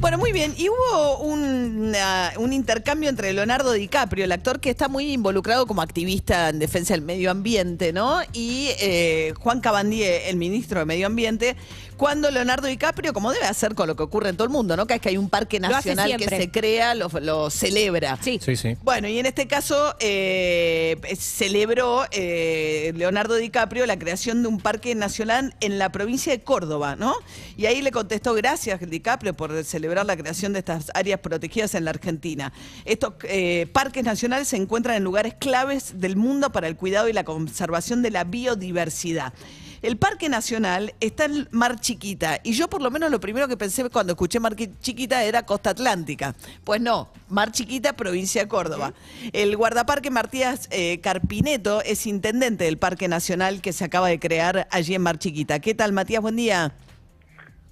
Bueno, muy bien. Y hubo un, ah, un intercambio entre Leonardo DiCaprio, el actor que está muy involucrado como activista en defensa del medio ambiente, ¿no? Y eh, Juan Cabandier, el ministro de Medio Ambiente, cuando Leonardo DiCaprio, como debe hacer con lo que ocurre en todo el mundo, ¿no? Que es que hay un parque nacional que se crea, lo, lo celebra. Sí. Sí, sí. Bueno, y en este caso eh, celebró eh, Leonardo DiCaprio la creación de un parque nacional en la provincia de Córdoba, ¿no? Y ahí le contestó gracias DiCaprio por celebrar la creación de estas áreas protegidas en la Argentina. Estos eh, parques nacionales se encuentran en lugares claves del mundo para el cuidado y la conservación de la biodiversidad. El Parque Nacional está en Mar Chiquita y yo por lo menos lo primero que pensé cuando escuché Mar Chiquita era Costa Atlántica. Pues no, Mar Chiquita, provincia de Córdoba. El guardaparque Martías eh, Carpineto es intendente del Parque Nacional que se acaba de crear allí en Mar Chiquita. ¿Qué tal, Matías? Buen día.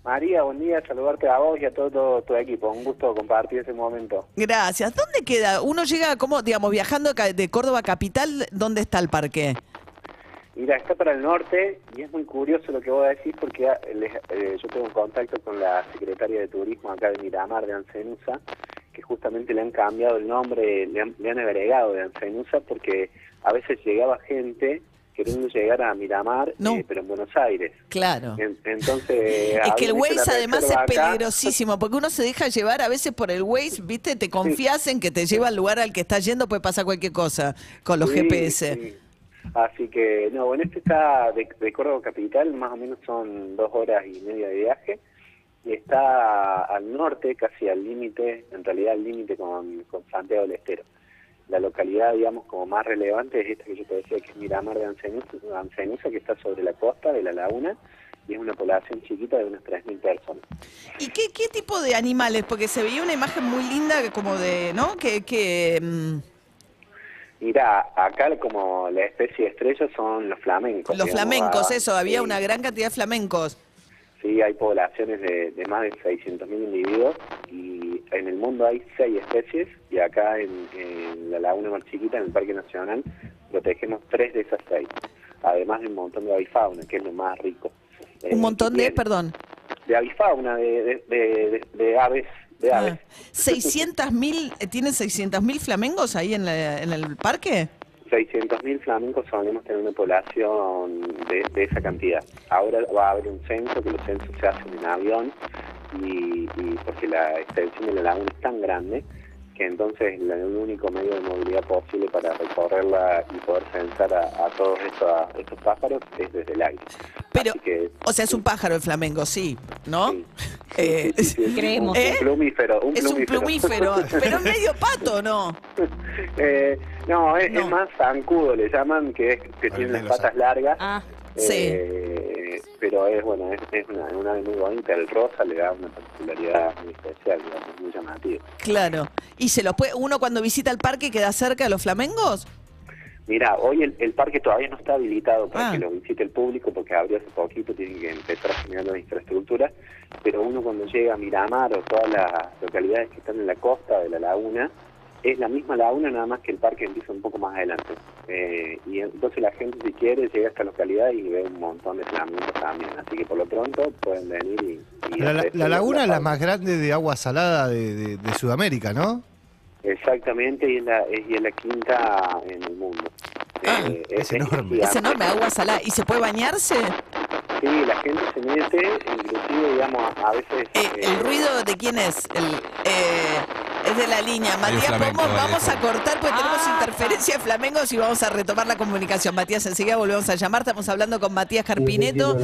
María, buen día, saludarte a vos y a todo, todo tu equipo. Un gusto compartir ese momento. Gracias. ¿Dónde queda? Uno llega, como, digamos, viajando de Córdoba capital, ¿dónde está el parque? Mira, está para el norte y es muy curioso lo que vos decís porque ah, les- eh, yo tengo un contacto con la secretaria de Turismo acá de Miramar, de Ancenusa, que justamente le han cambiado el nombre, le han, le han agregado de Ancenusa porque a veces llegaba gente queriendo llegar a Miramar, No. eh, pero en Buenos Aires. Claro. En- entonces... Es que el Waze además es acá. peligrosísimo, porque uno se deja llevar a veces por el Waze, ¿viste? Te confías en que te lleva al lugar al que estás yendo, puede pasar cualquier cosa con los Sí, GPS. sí. Así que, no, bueno, este está de, de Córdoba Capital, más o menos son dos horas y media de viaje, y está al norte, casi al límite, en realidad al límite con, con Santiago del Estero. La localidad, digamos, como más relevante es esta que yo te decía, que es Miramar de Ancenusa, que está sobre la costa de la laguna, y es una población chiquita de unas 3.000 personas. ¿Y qué, qué tipo de animales? Porque se veía una imagen muy linda como de, ¿no? Que, que mm, Mira, acá como la especie estrella son los flamencos. los digamos, flamencos, ah, eso, había sí. una gran cantidad de flamencos. Sí, hay poblaciones de, de más de 600.000 individuos y en el mundo hay seis especies y acá en, en la Laguna Mar Chiquita, en el Parque Nacional, protegemos tres de esas seis, además de un montón de avifauna, que es lo más rico. eh, Un montón que de, perdón, De avifauna, de, de, de- aves. De aves. ah, 600 mil, ¿tienen 600 mil flamengos ahí en, la- en el parque? 600.000 flamencos solemos tener una población de, de esa cantidad. Ahora va a haber un censo, que los censos se hacen en avión, y, y porque la extensión de la laguna es tan grande que entonces el único medio de movilidad posible para recorrerla y poder censar a, a todos estos, a estos pájaros es desde el aire. Pero, que, o sea, es un pájaro el flamengo, sí, ¿no? sí. Eh, Sí, sí, sí, es un- Creemos. ¿Eh? Un plumífero. Un es un plumífero, pero es medio pato, ¿no? Eh, no, es, No. es más zancudo, le llaman, que es que tiene las patas largas. Ah, Sí. Eh, pero es bueno, es, es una, una ave muy bonita. El rosa le da una particularidad muy especial, digamos, muy llamativa. Claro. ¿Y se los puede, uno cuando visita el parque queda cerca de los flamengos? Mira, hoy el, el parque todavía no está habilitado para Ah. que lo visite el público porque abrió hace poquito, tienen que empezar a generar la infraestructura, pero uno cuando llega a Miramar o todas las localidades que están en la costa de la laguna, es la misma laguna, nada más que el parque empieza un poco más adelante. Eh, y entonces la gente si quiere llega a esta localidad y ve un montón de flamencos también, así que por lo pronto pueden venir y... y La, la- hacer la laguna es la más grande de agua salada de, de- de Sudamérica, ¿no? Exactamente, y es la, es, y es la quinta en el mundo. Ah, Eh, es enorme. Es enorme, agua salada. ¿Y se puede bañarse? Sí, la gente se mete, inclusive, digamos, a veces... Eh, eh, ¿El ruido de quién es? El, eh, es de la línea. Matías flamenco, Pomos, vamos a cortar porque tenemos Ah. interferencia de flamencos y vamos a retomar la comunicación. Matías, enseguida volvemos a llamar. Estamos hablando con Matías Carpineto,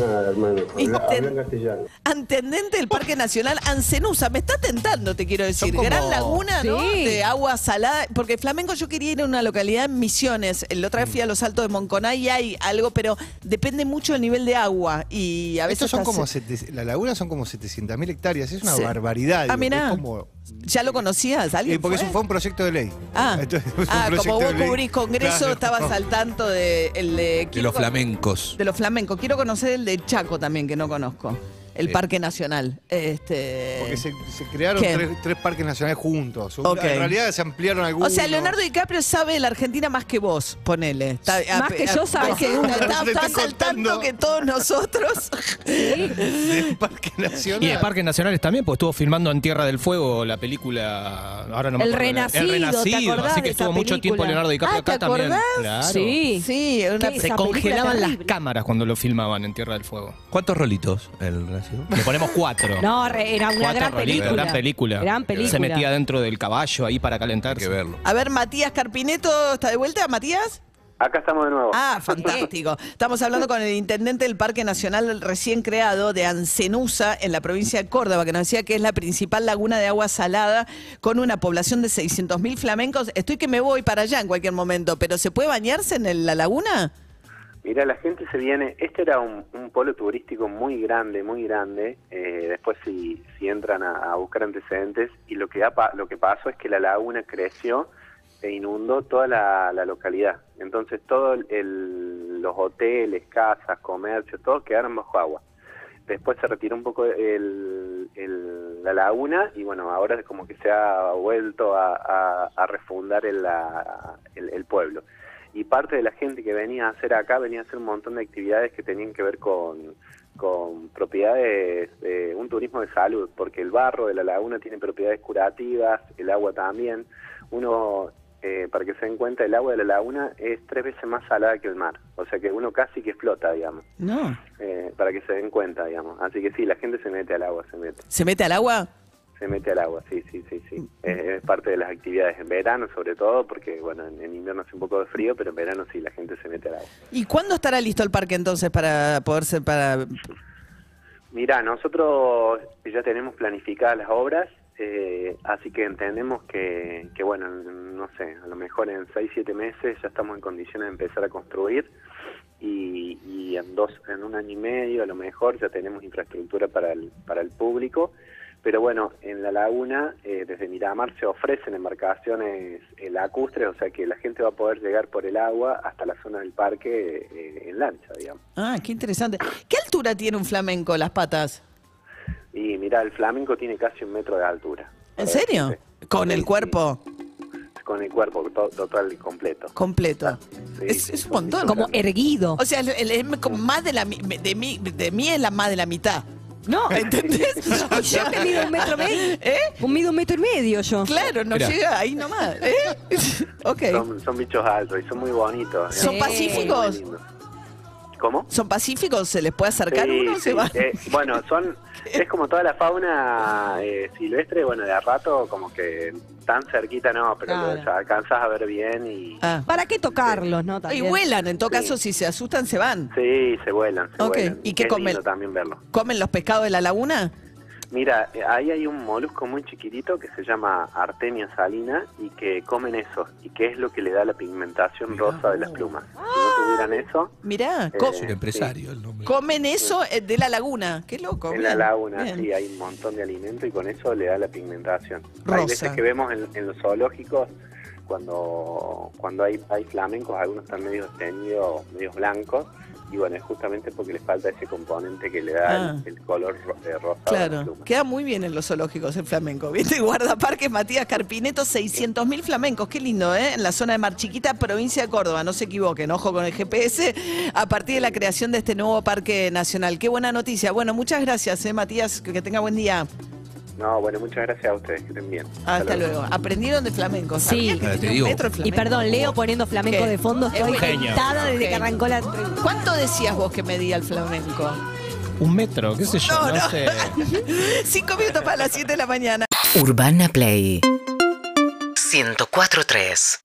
intendente del Parque Nacional Ancenusa. Me está tentando, te quiero decir. Como- Gran laguna, ¿no? Sí. De agua salada. Porque Flamengo yo quería ir a una localidad en Misiones. El otra vez fui a los Altos de Monconay y hay algo, pero depende mucho del nivel de agua. Y a veces Estos son estás- como, sete- la laguna son como 700.000 hectáreas, es una Sí. barbaridad. Ah, mirá. es como- ¿Ya lo conocías? ¿Alguien eh, porque fue? eso fue un proyecto de ley. Ah, Entonces, ah, como vos cubrís congreso, Claro. estabas al tanto de, el de, los flamencos. De los flamencos. Quiero conocer el de Chaco también, que no conozco. El Sí. Parque Nacional. Este, Porque se, se crearon tres, tres parques nacionales juntos. En realidad se ampliaron o algunos. sea, Leonardo DiCaprio sabe de la Argentina más que vos, ponele. Está- Más que yo sabe no, seguro. Está, Te al tanto que todos nosotros. del Parque Nacional. Y de Parques Nacionales también, pues estuvo filmando en Tierra del Fuego la película. Ahora no me El. Renacido, El ¿te Renacido. acordás Así que estuvo mucho tiempo? Leonardo DiCaprio Ah, ¿te acá también. acordás? Claro. Sí. Sí. Se congelaban las cámaras cuando lo filmaban en Tierra del Fuego. ¿Cuántos rolitos el Le ponemos cuatro. No, re- era una Cuatro gran rolitos, película. Gran película. Gran película. Se metía dentro del caballo ahí para Hay calentarse. que verlo. A ver, Matías Carpineto, ¿está de vuelta, Matías? Acá estamos de nuevo. Ah, fantástico. Estamos hablando con el intendente del Parque Nacional recién creado de Ancenusa, en la provincia de Córdoba, que nos decía que es la principal laguna de agua salada con una población de 600.000 flamencos. Estoy que me voy para allá en cualquier momento, pero ¿se puede bañarse en el- la laguna? Mira, la gente se viene. Este era un, un polo turístico muy grande, muy grande. eh, después, si, si entran a, buscar antecedentes, y lo que, ha lo que pasó es que la laguna creció e inundó toda la, localidad. Entonces, todos los hoteles, casas, comercios, todos quedaron bajo agua. Después se retiró un poco el, la laguna y bueno, ahora es como que se ha vuelto a, refundar el pueblo. Y parte de la gente que venía a hacer acá venía a hacer un montón de actividades que tenían que ver con, con propiedades, de un turismo de salud, porque el barro de la laguna tiene propiedades curativas, el agua también. Uno, eh, para que se den cuenta, el agua de la laguna es tres veces más salada que el mar, o sea que uno casi que flota, digamos No. eh, para que se den cuenta, digamos. Así que sí, la gente se mete al agua, se mete, ¿Se mete al agua? Se mete al agua, sí, sí, sí, sí. Es, es parte de las actividades en verano, sobre todo, porque bueno, en, en invierno hace un poco de frío, pero en verano sí, la gente se mete al agua. ¿Y cuándo estará listo el parque entonces para poder ser para Mira, nosotros ya tenemos planificadas las obras, eh, así que entendemos que, que, bueno, no sé, a lo mejor en 6, 7 meses ya estamos en condiciones de empezar a construir y, y en dos, en un año y medio a lo mejor ya tenemos infraestructura para el, para el público. Pero bueno, en la laguna, eh, desde Miramar se ofrecen embarcaciones eh, lacustres, o sea que la gente va a poder llegar por el agua hasta la zona del parque eh, en lancha, digamos. Ah, qué interesante. ¿Qué altura tiene un flamenco las patas? Y mira, el flamenco tiene casi un metro de altura. ¿En serio? Con el Sí, cuerpo Con el cuerpo to- total y completo. completo. Sí, es, sí, es un montón. Como erguido. O sea, el- el- es como más de la mi- de mí, de mí es la más de la mitad. No, ¿Entendés? O yo que mido un metro medio. ¿Eh? Un mido un metro y medio yo. Claro, no Mirá. llega ahí nomás. ¿eh? ok. Son, son bichos altos y son muy bonitos. ¿Son Eh, pacíficos? muy lindos. ¿Cómo? ¿Son pacíficos? ¿Se les puede acercar Sí, uno? sí. ¿Se va? Eh, bueno, son es como toda la fauna eh, silvestre, bueno, de a rato como que tan cerquita no, pero Claro. lo alcanzas a ver bien y Ah. ¿Para qué tocarlos, no? Y También. vuelan, en todo Sí. caso, si se asustan, se van. sí, se vuelan, se Ok, vuelan. ¿y qué es comen? también verlo. ¿Comen los pescados de la laguna? Mira, eh, ahí hay un molusco muy chiquitito que se llama Artemia salina y que comen eso y que es lo que le da la pigmentación rosa de las plumas. Si no tuvieran eso, Mirá, Eh, Es un empresario el nombre. comen eso eh, de la laguna. Qué loco. en la bien, laguna bien. sí hay un montón de alimento y con eso le da la pigmentación. Rosa. Hay veces que vemos en, en los zoológicos cuando cuando hay, hay flamencos, algunos están medio teñidos, medios blancos, y bueno, es justamente porque les falta ese componente que le da Ah. el, el color ro- eh, rosado a las Claro, queda muy bien en los zoológicos el flamenco. ¿Viste? Guardaparques Matías Carpineto, 600.000 flamencos. Qué lindo, ¿eh? En la zona de Mar Chiquita, provincia de Córdoba. No se equivoquen, ojo con el GPS, a partir de la creación de este nuevo parque nacional. Qué buena noticia. Bueno, muchas gracias, ¿eh, Matías. Que tenga buen día. No, bueno, muchas gracias a ustedes, que estén bien. Hasta luego. Aprendieron de flamenco. Sí. ¿Sabías que Ahora te digo. metro de Y flamenco? perdón, Leo poniendo flamenco ¿Qué? de fondo. Es Estoy tentada desde que arrancó la. ¿Cuánto decías vos que medía el flamenco? Un metro, qué sé yo, No, no, no. sé. Cinco minutos para las 7 de la mañana. Urbana Play 104.3